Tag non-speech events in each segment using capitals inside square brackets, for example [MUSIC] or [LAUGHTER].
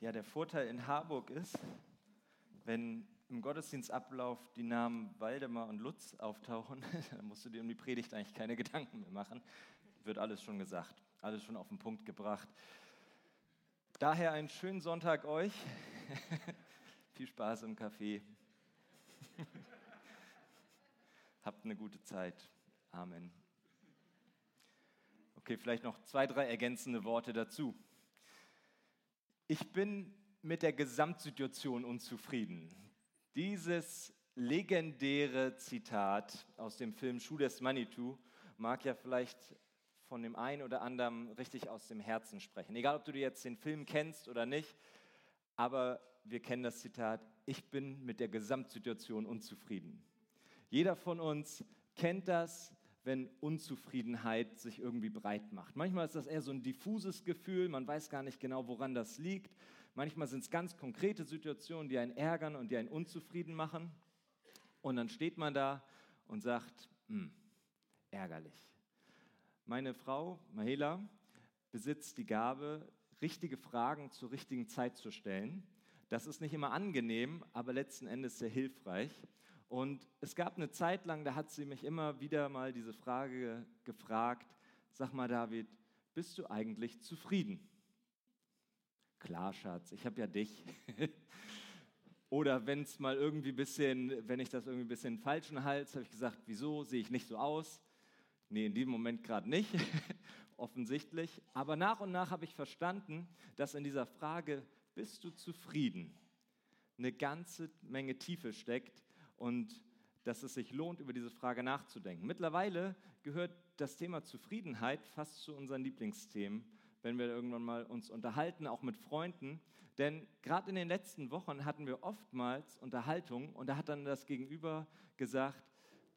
Ja, der Vorteil in Harburg ist, wenn im Gottesdienstablauf die Namen Waldemar und Lutz auftauchen, [LAUGHS] dann musst du dir um die Predigt eigentlich keine Gedanken mehr machen. Wird alles schon gesagt, alles schon auf den Punkt gebracht. Daher einen schönen Sonntag euch. [LAUGHS] Viel Spaß im Café. [LAUGHS] Habt eine gute Zeit. Amen. Okay, vielleicht noch zwei, drei ergänzende Worte dazu. Ich bin mit der Gesamtsituation unzufrieden. Dieses legendäre Zitat aus dem Film Schuh des Manitou mag ja vielleicht von dem einen oder anderen richtig aus dem Herzen sprechen. Egal, ob du jetzt den Film kennst oder nicht, aber wir kennen das Zitat, ich bin mit der Gesamtsituation unzufrieden. Jeder von uns kennt das, wenn Unzufriedenheit sich irgendwie breit macht. Manchmal ist das eher so ein diffuses Gefühl, man weiß gar nicht genau, woran das liegt. Manchmal sind es ganz konkrete Situationen, die einen ärgern und die einen unzufrieden machen. Und dann steht man da und sagt, hm, ärgerlich. Meine Frau, Mahela, besitzt die Gabe, richtige Fragen zur richtigen Zeit zu stellen. Das ist nicht immer angenehm, aber letzten Endes sehr hilfreich. Und es gab eine Zeit lang, da hat sie mich immer wieder mal diese Frage gefragt, sag mal David, bist du eigentlich zufrieden? Klar, Schatz, ich habe ja dich. [LAUGHS] Oder wenn es mal irgendwie bisschen, wenn ich das irgendwie ein bisschen falschen Hals, habe ich gesagt, wieso sehe ich nicht so aus? Nee, in diesem Moment gerade nicht, [LAUGHS] offensichtlich. Aber nach und nach habe ich verstanden, dass in dieser Frage, bist du zufrieden, eine ganze Menge Tiefe steckt, und dass es sich lohnt, über diese Frage nachzudenken. Mittlerweile gehört das Thema Zufriedenheit fast zu unseren Lieblingsthemen, wenn wir irgendwann mal uns unterhalten, auch mit Freunden. Denn gerade in den letzten Wochen hatten wir oftmals Unterhaltung und da hat dann das Gegenüber gesagt,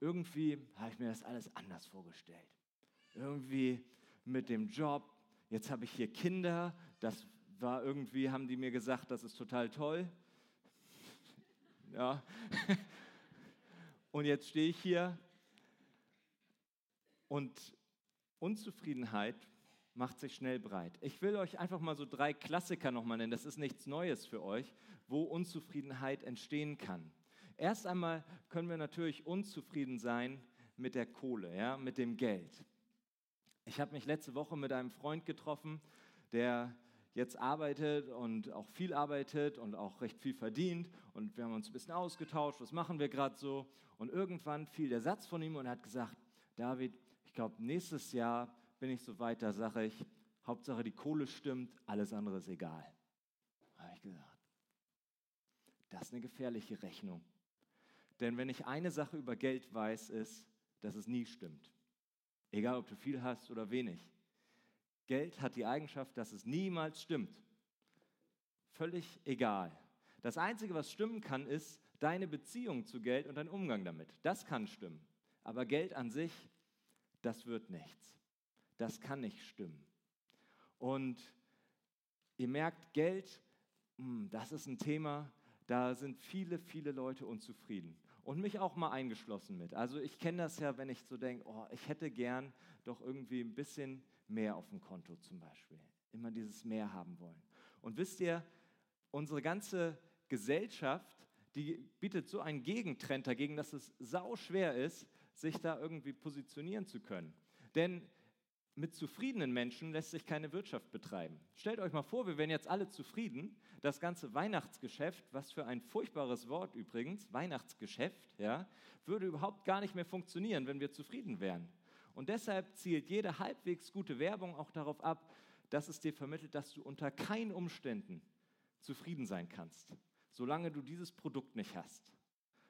irgendwie habe ich mir das alles anders vorgestellt. Irgendwie mit dem Job, jetzt habe ich hier Kinder, das war irgendwie, haben die mir gesagt, das ist total toll. Ja, [LAUGHS] Und jetzt stehe ich hier und Unzufriedenheit macht sich schnell breit. Ich will euch einfach mal so drei Klassiker nochmal nennen, das ist nichts Neues für euch, wo Unzufriedenheit entstehen kann. Erst einmal können wir natürlich unzufrieden sein mit der Kohle, ja, mit dem Geld. Ich habe mich letzte Woche mit einem Freund getroffen, der jetzt arbeitet und auch viel arbeitet und auch recht viel verdient. Und wir haben uns ein bisschen ausgetauscht, was machen wir gerade so. Und irgendwann fiel der Satz von ihm und er hat gesagt, David, ich glaube, nächstes Jahr bin ich so weit, da sage ich, Hauptsache die Kohle stimmt, alles andere ist egal. Habe ich gesagt, das ist eine gefährliche Rechnung. Denn wenn ich eine Sache über Geld weiß, ist, dass es nie stimmt. Egal, ob du viel hast oder wenig. Geld hat die Eigenschaft, dass es niemals stimmt. Völlig egal. Das Einzige, was stimmen kann, ist deine Beziehung zu Geld und dein Umgang damit. Das kann stimmen. Aber Geld an sich, das wird nichts. Das kann nicht stimmen. Und ihr merkt, Geld, hm, das ist ein Thema, da sind viele, viele Leute unzufrieden. Und mich auch mal eingeschlossen mit. Also ich kenne das ja, wenn ich so denke, oh, ich hätte gern doch irgendwie ein bisschen mehr auf dem Konto zum Beispiel. Immer dieses mehr haben wollen. Und wisst ihr, unsere ganze Gesellschaft, die bietet so einen Gegentrend dagegen, dass es sau schwer ist, sich da irgendwie positionieren zu können. Denn mit zufriedenen Menschen lässt sich keine Wirtschaft betreiben. Stellt euch mal vor, wir wären jetzt alle zufrieden. Das ganze Weihnachtsgeschäft, was für ein furchtbares Wort übrigens, Weihnachtsgeschäft, ja, würde überhaupt gar nicht mehr funktionieren, wenn wir zufrieden wären. Und deshalb zielt jede halbwegs gute Werbung auch darauf ab, dass es dir vermittelt, dass du unter keinen Umständen zufrieden sein kannst, solange du dieses Produkt nicht hast,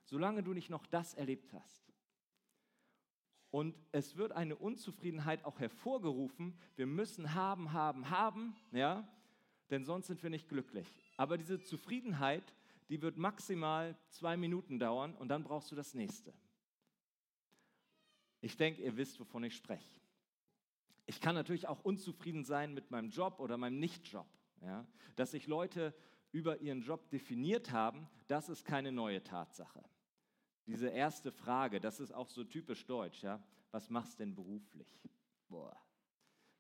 solange du nicht noch das erlebt hast. Und es wird eine Unzufriedenheit auch hervorgerufen, wir müssen haben, haben, haben, ja, denn sonst sind wir nicht glücklich. Aber diese Zufriedenheit, die wird maximal zwei Minuten dauern und dann brauchst du das nächste. Ich denke, ihr wisst, wovon ich spreche. Ich kann natürlich auch unzufrieden sein mit meinem Job oder meinem Nichtjob. Ja? Dass sich Leute über ihren Job definiert haben, das ist keine neue Tatsache. Diese erste Frage, das ist auch so typisch deutsch. Ja? Was machst du denn beruflich? Boah.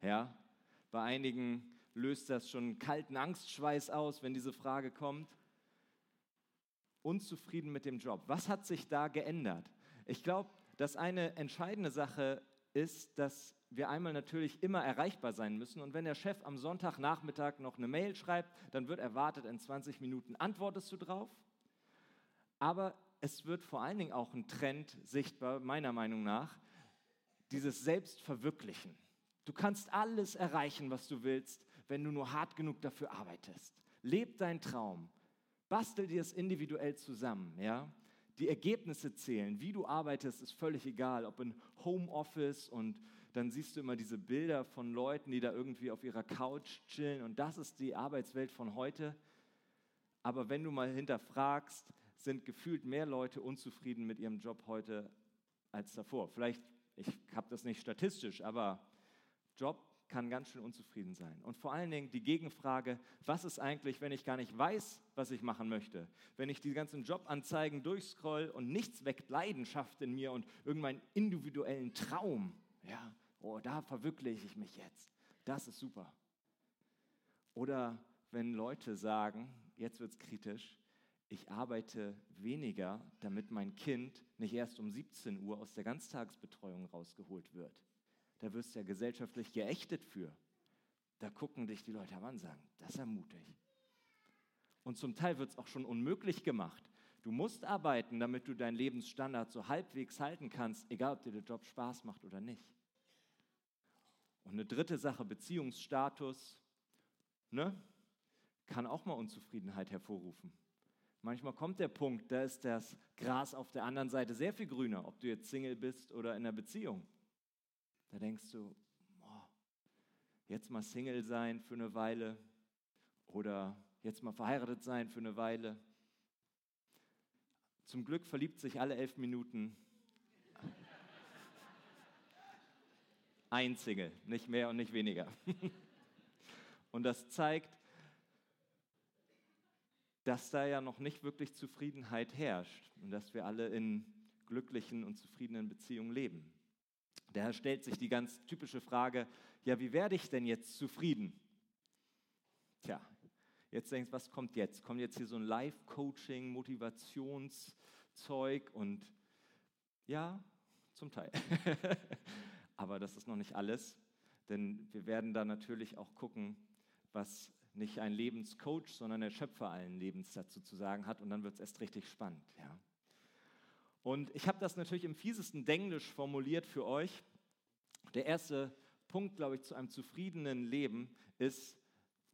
Ja? Bei einigen löst das schon einen kalten Angstschweiß aus, wenn diese Frage kommt. Unzufrieden mit dem Job. Was hat sich da geändert? Ich glaube, dass eine entscheidende Sache ist, dass wir einmal natürlich immer erreichbar sein müssen. Und wenn der Chef am Sonntagnachmittag noch eine Mail schreibt, dann wird erwartet, in 20 Minuten antwortest du drauf. Aber es wird vor allen Dingen auch ein Trend sichtbar, meiner Meinung nach, dieses Selbstverwirklichen. Du kannst alles erreichen, was du willst, wenn du nur hart genug dafür arbeitest. Leb deinen Traum. Bastel dir es individuell zusammen, ja? Die Ergebnisse zählen, wie du arbeitest, ist völlig egal, ob in Homeoffice und dann siehst du immer diese Bilder von Leuten, die da irgendwie auf ihrer Couch chillen und das ist die Arbeitswelt von heute. Aber wenn du mal hinterfragst, sind gefühlt mehr Leute unzufrieden mit ihrem Job heute als davor. Vielleicht, ich habe das nicht statistisch, aber Job kann ganz schön unzufrieden sein. Und vor allen Dingen die Gegenfrage, was ist eigentlich, wenn ich gar nicht weiß, was ich machen möchte? Wenn ich die ganzen Jobanzeigen durchscroll und nichts weckt Leidenschaft in mir und irgendeinen individuellen Traum, ja, oh, da verwirkliche ich mich jetzt. Das ist super. Oder wenn Leute sagen, jetzt wird es kritisch, ich arbeite weniger, damit mein Kind nicht erst um 17 Uhr aus der Ganztagsbetreuung rausgeholt wird. Da wirst du ja gesellschaftlich geächtet für. Da gucken dich die Leute an und sagen, das ist ja mutig. Und zum Teil wird es auch schon unmöglich gemacht. Du musst arbeiten, damit du deinen Lebensstandard so halbwegs halten kannst, egal ob dir der Job Spaß macht oder nicht. Und eine dritte Sache, Beziehungsstatus, ne, kann auch mal Unzufriedenheit hervorrufen. Manchmal kommt der Punkt, da ist das Gras auf der anderen Seite sehr viel grüner, ob du jetzt Single bist oder in einer Beziehung. Da denkst du, oh, jetzt mal Single sein für eine Weile oder jetzt mal verheiratet sein für eine Weile. Zum Glück verliebt sich alle elf Minuten ein Single, nicht mehr und nicht weniger. Und das zeigt, dass da ja noch nicht wirklich Zufriedenheit herrscht und dass wir alle in glücklichen und zufriedenen Beziehungen leben. Daher stellt sich die ganz typische Frage, ja, wie werde ich denn jetzt zufrieden? Tja, jetzt denkst du, was kommt jetzt? Kommt jetzt hier so ein Life-Coaching, Motivationszeug und ja, zum Teil. [LAUGHS] Aber das ist noch nicht alles, denn wir werden da natürlich auch gucken, was nicht ein Lebenscoach, sondern der Schöpfer allen Lebens dazu zu sagen hat und dann wird es erst richtig spannend. Ja. Und ich habe das natürlich im fiesesten Denglisch formuliert für euch. Der erste Punkt, glaube ich, zu einem zufriedenen Leben ist,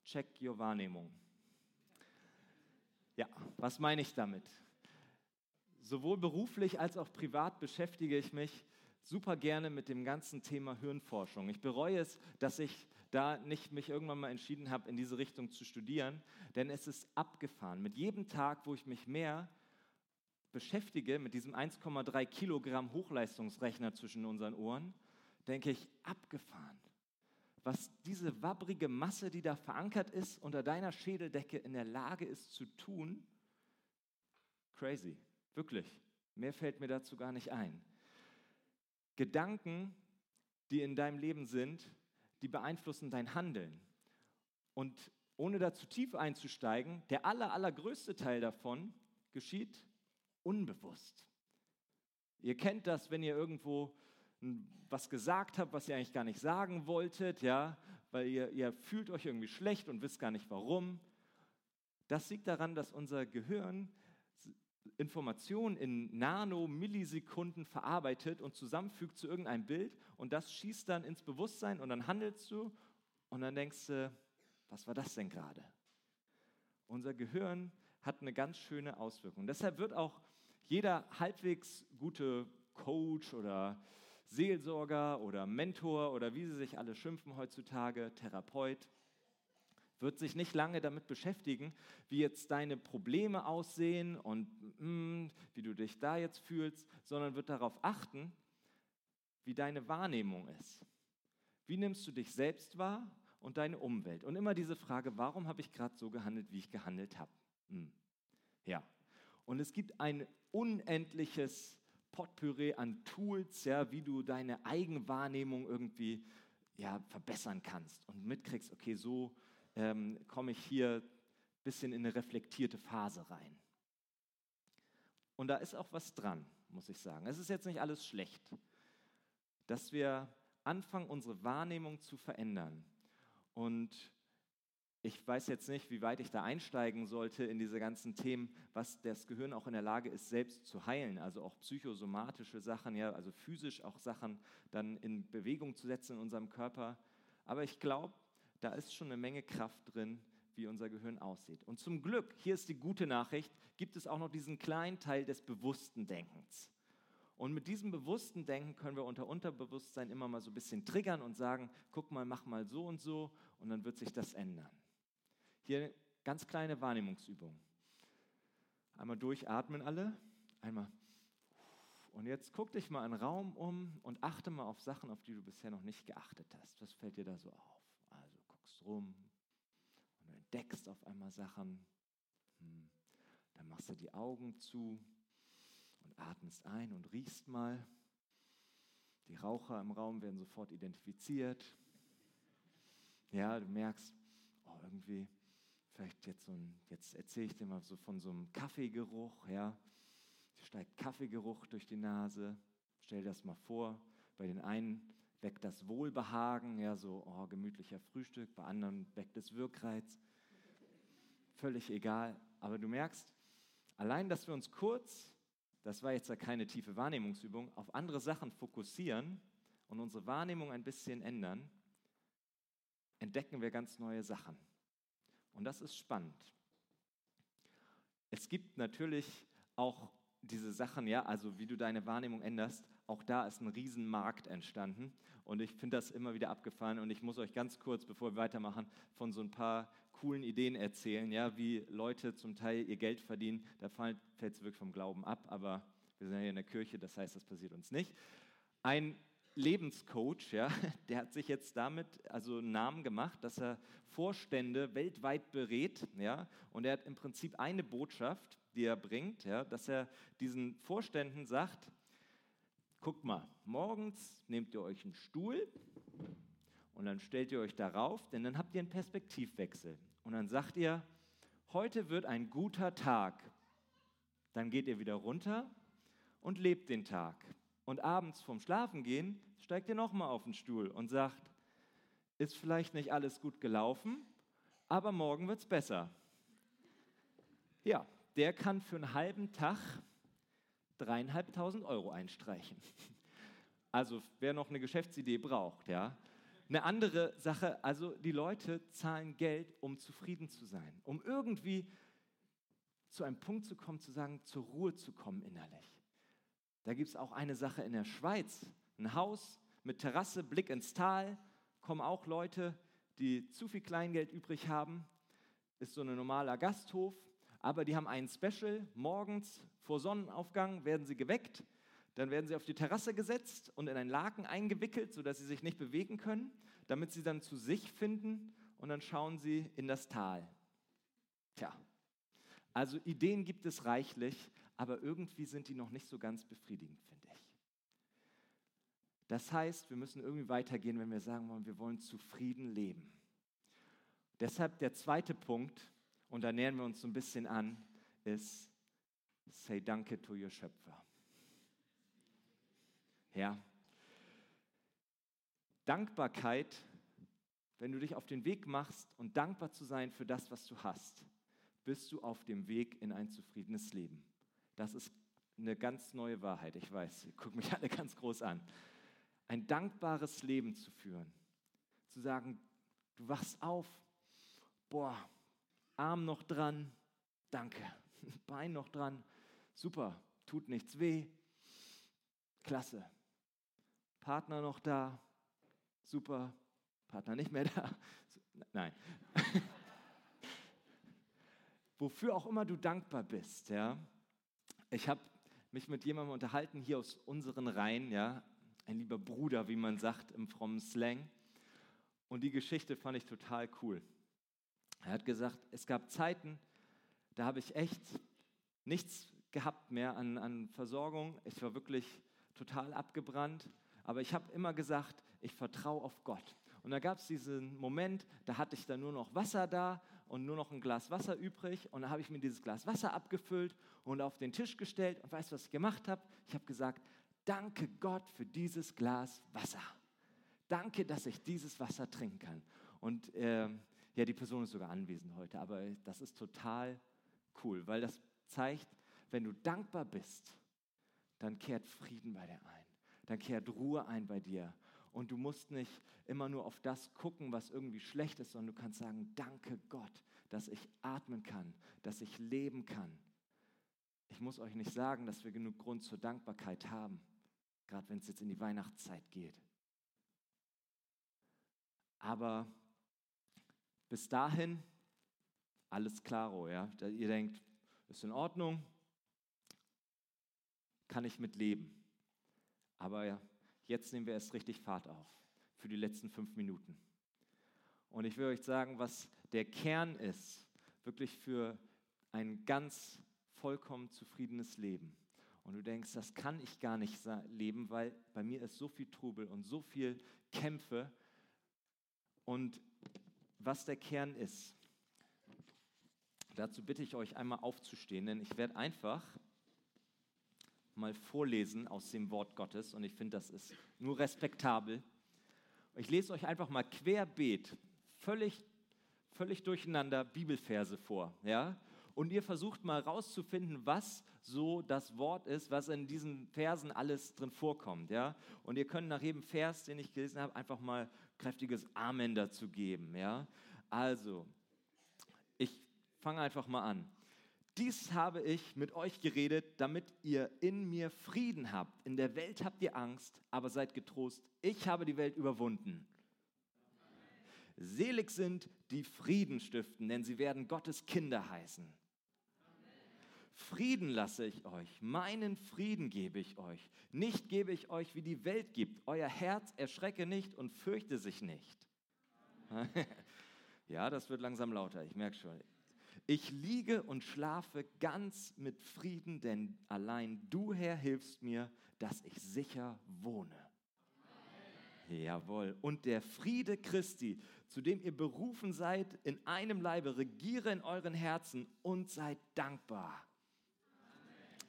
check your Wahrnehmung. Ja, was meine ich damit? Sowohl beruflich als auch privat beschäftige ich mich super gerne mit dem ganzen Thema Hirnforschung. Ich bereue es, dass ich da nicht mich irgendwann mal entschieden habe, in diese Richtung zu studieren, denn es ist abgefahren. Mit jedem Tag, wo ich mich mehr beschäftige mit diesem 1,3 Kilogramm Hochleistungsrechner zwischen unseren Ohren, denke ich, abgefahren. Was diese wabbrige Masse, die da verankert ist, unter deiner Schädeldecke in der Lage ist zu tun, crazy, wirklich. Mehr fällt mir dazu gar nicht ein. Gedanken, die in deinem Leben sind, die beeinflussen dein Handeln. Und ohne da zu tief einzusteigen, der aller, allergrößte Teil davon geschieht unbewusst. Ihr kennt das, wenn ihr irgendwo was gesagt habt, was ihr eigentlich gar nicht sagen wolltet, ja, weil ihr, ihr fühlt euch irgendwie schlecht und wisst gar nicht warum. Das liegt daran, dass unser Gehirn Informationen in Nano-Millisekunden verarbeitet und zusammenfügt zu irgendeinem Bild und das schießt dann ins Bewusstsein und dann handelst du und dann denkst du, was war das denn gerade? Unser Gehirn hat eine ganz schöne Auswirkung. Deshalb wird auch jeder halbwegs gute Coach oder Seelsorger oder Mentor oder wie sie sich alle schimpfen heutzutage, Therapeut, wird sich nicht lange damit beschäftigen, wie jetzt deine Probleme aussehen und mm, wie du dich da jetzt fühlst, sondern wird darauf achten, wie deine Wahrnehmung ist. Wie nimmst du dich selbst wahr und deine Umwelt? Und immer diese Frage, warum habe ich gerade so gehandelt, wie ich gehandelt habe? Hm. Ja. Und es gibt ein unendliches Potpourri an Tools, ja, wie du deine Eigenwahrnehmung irgendwie ja, verbessern kannst und mitkriegst, okay, so ähm, komme ich hier ein bisschen in eine reflektierte Phase rein. Und da ist auch was dran, muss ich sagen. Es ist jetzt nicht alles schlecht, dass wir anfangen, unsere Wahrnehmung zu verändern. Und ich weiß jetzt nicht, wie weit ich da einsteigen sollte in diese ganzen Themen, was das Gehirn auch in der Lage ist, selbst zu heilen, also auch psychosomatische Sachen, ja, also physisch auch Sachen dann in Bewegung zu setzen in unserem Körper. Aber ich glaube, da ist schon eine Menge Kraft drin, wie unser Gehirn aussieht. Und zum Glück, hier ist die gute Nachricht, gibt es auch noch diesen kleinen Teil des bewussten Denkens. Und mit diesem bewussten Denken können wir unter Unterbewusstsein immer mal so ein bisschen triggern und sagen, guck mal, mach mal so und so und dann wird sich das ändern. Hier eine ganz kleine Wahrnehmungsübung. Einmal durchatmen alle, einmal. Und jetzt guck dich mal in den Raum um und achte mal auf Sachen, auf die du bisher noch nicht geachtet hast. Was fällt dir da so auf? Also guckst rum und du entdeckst auf einmal Sachen. Hm. Dann machst du die Augen zu und atmest ein und riechst mal. Die Raucher im Raum werden sofort identifiziert. Ja, du merkst, oh, irgendwie, vielleicht jetzt so ein, jetzt erzähle ich dir mal so von so einem Kaffeegeruch, ja. Steigt Kaffeegeruch durch die Nase. Stell dir das mal vor. Bei den einen weckt das Wohlbehagen, ja, so oh, gemütlicher Frühstück, bei anderen weckt es Wirkreiz. Völlig egal. Aber du merkst, allein, dass wir uns kurz das war jetzt ja keine tiefe Wahrnehmungsübung, auf andere Sachen fokussieren und unsere Wahrnehmung ein bisschen ändern, entdecken wir ganz neue Sachen. Und das ist spannend. Es gibt natürlich auch diese Sachen, ja, also wie du deine Wahrnehmung änderst, auch da ist ein Riesenmarkt entstanden. Und ich finde das immer wieder abgefahren. Und ich muss euch ganz kurz, bevor wir weitermachen, von so ein paar coolen Ideen erzählen, ja, wie Leute zum Teil ihr Geld verdienen. Da fällt es wirklich vom Glauben ab, aber wir sind ja hier in der Kirche, das heißt, das passiert uns nicht. Ein Lebenscoach, ja, [LAUGHS] der hat sich jetzt damit also einen Namen gemacht, dass er Vorstände weltweit berät, ja, und er hat im Prinzip eine Botschaft, die er bringt, ja, dass er diesen Vorständen sagt, guckt mal, morgens nehmt ihr euch einen Stuhl und dann stellt ihr euch darauf, denn dann habt ihr einen Perspektivwechsel. Und dann sagt ihr, heute wird ein guter Tag. Dann geht ihr wieder runter und lebt den Tag. Und abends vorm Schlafengehen steigt ihr nochmal auf den Stuhl und sagt, ist vielleicht nicht alles gut gelaufen, aber morgen wird es besser. Ja, der kann für einen halben Tag dreieinhalbtausend Euro einstreichen. Also wer noch eine Geschäftsidee braucht, ja, eine andere Sache, also die Leute zahlen Geld, um zufrieden zu sein, um irgendwie zu einem Punkt zu kommen, zu sagen, zur Ruhe zu kommen innerlich. Da gibt es auch eine Sache in der Schweiz, ein Haus mit Terrasse, Blick ins Tal, kommen auch Leute, die zu viel Kleingeld übrig haben, ist so ein normaler Gasthof, aber die haben einen Special, morgens vor Sonnenaufgang werden sie geweckt, dann werden sie auf die Terrasse gesetzt und in ein Laken eingewickelt, sodass sie sich nicht bewegen können, damit sie dann zu sich finden. Und dann schauen sie in das Tal. Tja, also Ideen gibt es reichlich, aber irgendwie sind die noch nicht so ganz befriedigend, finde ich. Das heißt, wir müssen irgendwie weitergehen, wenn wir sagen wollen, wir wollen zufrieden leben. Deshalb der zweite Punkt, und da nähern wir uns so ein bisschen an, ist, say Danke to your Schöpfer. Ja. Dankbarkeit, wenn du dich auf den Weg machst und dankbar zu sein für das, was du hast, bist du auf dem Weg in ein zufriedenes Leben. Das ist eine ganz neue Wahrheit, ich weiß, ihr mich [LAUGHS] alle ganz groß an. Ein dankbares Leben zu führen, zu sagen, du wachst auf, boah, Arm noch dran, danke, [LAUGHS] Bein noch dran, super, tut nichts weh, klasse, Partner noch da? Super. Partner nicht mehr [LAUGHS] da? Nein. Wofür auch immer du dankbar bist, ja. Ich habe mich mit jemandem unterhalten hier aus unseren Reihen, ja, ein lieber Bruder, wie man sagt im frommen Slang. Und die Geschichte fand ich total cool. Er hat gesagt, es gab Zeiten, da habe ich echt nichts gehabt mehr an, an Versorgung. Ich war wirklich total abgebrannt. Aber ich habe immer gesagt, ich vertraue auf Gott. Und da gab es diesen Moment, da hatte ich dann nur noch Wasser da und nur noch ein Glas Wasser übrig. Und da habe ich mir dieses Glas Wasser abgefüllt und auf den Tisch gestellt. Und weißt du, was ich gemacht habe? Ich habe gesagt, danke Gott für dieses Glas Wasser. Danke, dass ich dieses Wasser trinken kann. Und äh, ja, die Person ist sogar anwesend heute, aber das ist total cool, weil das zeigt, wenn du dankbar bist, dann kehrt Frieden bei dir ein. Dann kehrt Ruhe ein bei dir. Und du musst nicht immer nur auf das gucken, was irgendwie schlecht ist, sondern du kannst sagen, danke Gott, dass ich atmen kann, dass ich leben kann. Ich muss euch nicht sagen, dass wir genug Grund zur Dankbarkeit haben, gerade wenn es jetzt in die Weihnachtszeit geht. Aber bis dahin alles klaro, ja. Ihr denkt, ist in Ordnung, kann ich mit leben. Aber ja, jetzt nehmen wir erst richtig Fahrt auf für die letzten fünf Minuten. Und ich will euch sagen, was der Kern ist, wirklich für ein ganz vollkommen zufriedenes Leben. Und du denkst, das kann ich gar nicht leben, weil bei mir ist so viel Trubel und so viel Kämpfe. Und was der Kern ist, dazu bitte ich euch einmal aufzustehen, denn ich werde einfach mal vorlesen aus dem Wort Gottes und ich finde, das ist nur respektabel. Ich lese euch einfach mal querbeet, völlig, völlig durcheinander Bibelverse vor. Ja? Und ihr versucht mal rauszufinden, was so das Wort ist, was in diesen Versen alles drin vorkommt. Ja? Und ihr könnt nach jedem Vers, den ich gelesen habe, einfach mal kräftiges Amen dazu geben. Ja? Also, ich fange einfach mal an. Dies habe ich mit euch geredet, damit ihr in mir Frieden habt. In der Welt habt ihr Angst, aber seid getrost. Ich habe die Welt überwunden. Selig sind die Frieden stiften, denn sie werden Gottes Kinder heißen. Frieden lasse ich euch, meinen Frieden gebe ich euch. Nicht gebe ich euch, wie die Welt gibt. Euer Herz erschrecke nicht und fürchte sich nicht. [LAUGHS] ja, das wird langsam lauter, ich merke schon. Ich liege und schlafe ganz mit Frieden, denn allein du, Herr, hilfst mir, dass ich sicher wohne. Amen. Jawohl. Und der Friede Christi, zu dem ihr berufen seid, in einem Leibe, regiere in euren Herzen und seid dankbar. Amen.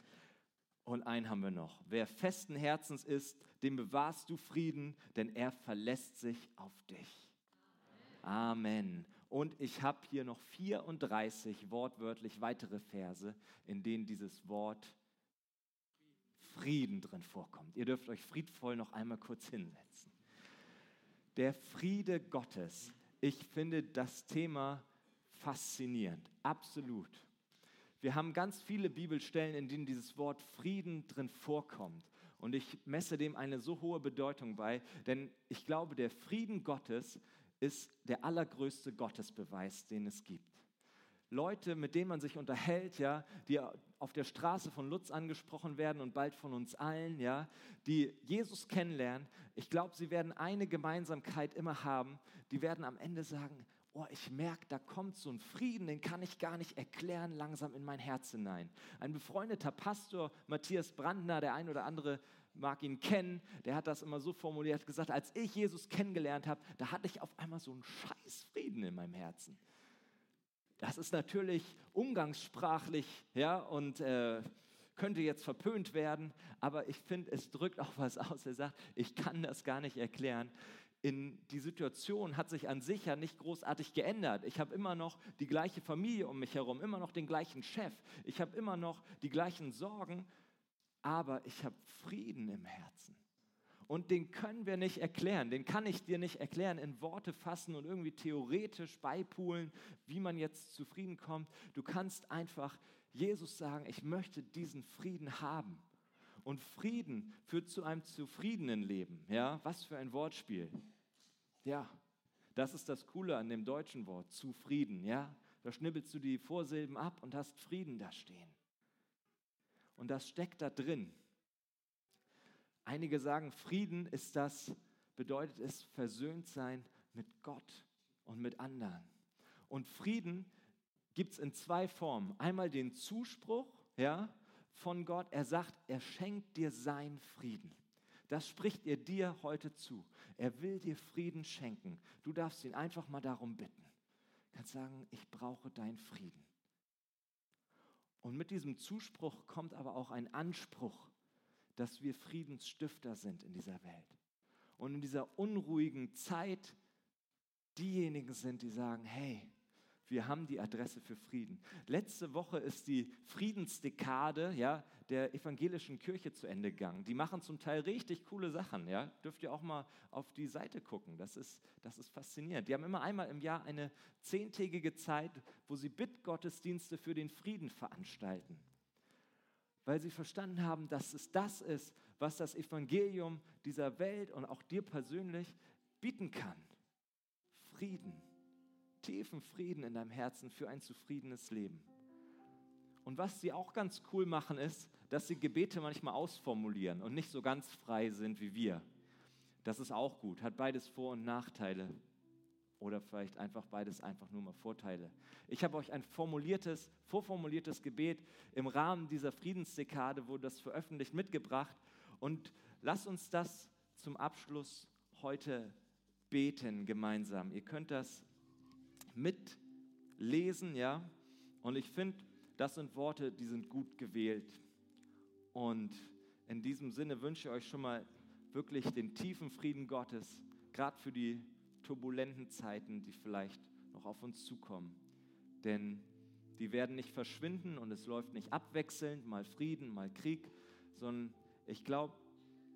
Und einen haben wir noch. Wer festen Herzens ist, dem bewahrst du Frieden, denn er verlässt sich auf dich. Amen. Und ich habe hier noch 34 wortwörtlich weitere Verse, in denen dieses Wort Frieden drin vorkommt. Ihr dürft euch friedvoll noch einmal kurz hinsetzen. Der Friede Gottes. Ich finde das Thema faszinierend, absolut. Wir haben ganz viele Bibelstellen, in denen dieses Wort Frieden drin vorkommt. Und ich messe dem eine so hohe Bedeutung bei, denn ich glaube, der Frieden Gottes ist der allergrößte Gottesbeweis, den es gibt. Leute, mit denen man sich unterhält, ja, die auf der Straße von Lutz angesprochen werden und bald von uns allen, ja, die Jesus kennenlernen, ich glaube, sie werden eine Gemeinsamkeit immer haben. Die werden am Ende sagen, oh, ich merke, da kommt so ein Frieden, den kann ich gar nicht erklären, langsam in mein Herz hinein. Ein befreundeter Pastor, Matthias Brandner, der ein oder andere mag ihn kennen, der hat das immer so formuliert, gesagt, als ich Jesus kennengelernt habe, da hatte ich auf einmal so einen scheiß Frieden in meinem Herzen. Das ist natürlich umgangssprachlich, ja, und äh, könnte jetzt verpönt werden, aber ich finde, es drückt auch was aus. Er sagt, ich kann das gar nicht erklären. In die Situation hat sich an sich ja nicht großartig geändert. Ich habe immer noch die gleiche Familie um mich herum, immer noch den gleichen Chef. Ich habe immer noch die gleichen Sorgen, aber ich habe Frieden im Herzen. Und den können wir nicht erklären, den kann ich dir nicht erklären, in Worte fassen und irgendwie theoretisch beipulen, wie man jetzt zufrieden kommt. Du kannst einfach Jesus sagen, ich möchte diesen Frieden haben. Und Frieden führt zu einem zufriedenen Leben. Ja, was für ein Wortspiel. Ja, das ist das Coole an dem deutschen Wort, zufrieden. Ja, da schnibbelst du die Vorsilben ab und hast Frieden da stehen. Und das steckt da drin. Einige sagen, Frieden ist das, bedeutet es versöhnt sein mit Gott und mit anderen. Und Frieden gibt es in zwei Formen. Einmal den Zuspruch ja, von Gott. Er sagt, er schenkt dir seinen Frieden. Das spricht er dir heute zu. Er will dir Frieden schenken. Du darfst ihn einfach mal darum bitten. Du kannst sagen, ich brauche deinen Frieden. Und mit diesem Zuspruch kommt aber auch ein Anspruch, dass wir Friedensstifter sind in dieser Welt. Und in dieser unruhigen Zeit diejenigen sind, die sagen, hey, wir haben die Adresse für Frieden. Letzte Woche ist die Friedensdekade ja, der evangelischen Kirche zu Ende gegangen. Die machen zum Teil richtig coole Sachen. Ja. Dürft ihr auch mal auf die Seite gucken. Das ist, das ist faszinierend. Die haben immer einmal im Jahr eine zehntägige Zeit, wo sie Bittgottesdienste für den Frieden veranstalten. Weil sie verstanden haben, dass es das ist, was das Evangelium dieser Welt und auch dir persönlich bieten kann. Frieden tiefen Frieden in deinem Herzen für ein zufriedenes Leben. Und was sie auch ganz cool machen, ist, dass sie Gebete manchmal ausformulieren und nicht so ganz frei sind wie wir. Das ist auch gut, hat beides Vor- und Nachteile. Oder vielleicht einfach beides einfach nur mal Vorteile. Ich habe euch ein formuliertes, vorformuliertes Gebet im Rahmen dieser Friedensdekade, wurde das veröffentlicht, mitgebracht. Und lasst uns das zum Abschluss heute beten gemeinsam. Ihr könnt das mitlesen, ja. Und ich finde, das sind Worte, die sind gut gewählt. Und in diesem Sinne wünsche ich euch schon mal wirklich den tiefen Frieden Gottes, gerade für die turbulenten Zeiten, die vielleicht noch auf uns zukommen. Denn die werden nicht verschwinden und es läuft nicht abwechselnd, mal Frieden, mal Krieg, sondern ich glaube,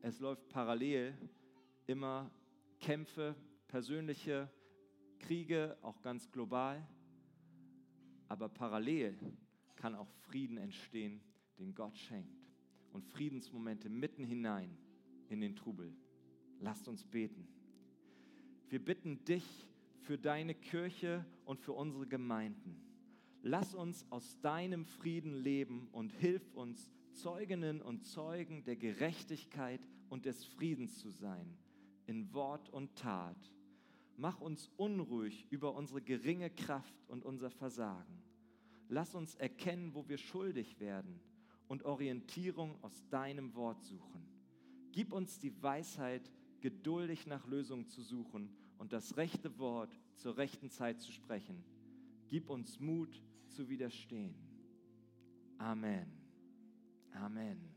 es läuft parallel immer Kämpfe, persönliche Kriege, auch ganz global. Aber parallel kann auch Frieden entstehen, den Gott schenkt. Und Friedensmomente mitten hinein in den Trubel. Lasst uns beten. Wir bitten dich für deine Kirche und für unsere Gemeinden. Lass uns aus deinem Frieden leben und hilf uns, Zeuginnen und Zeugen der Gerechtigkeit und des Friedens zu sein, in Wort und Tat Mach uns unruhig über unsere geringe Kraft und unser Versagen. Lass uns erkennen, wo wir schuldig werden und Orientierung aus deinem Wort suchen. Gib uns die Weisheit, geduldig nach Lösungen zu suchen und das rechte Wort zur rechten Zeit zu sprechen. Gib uns Mut zu widerstehen. Amen. Amen.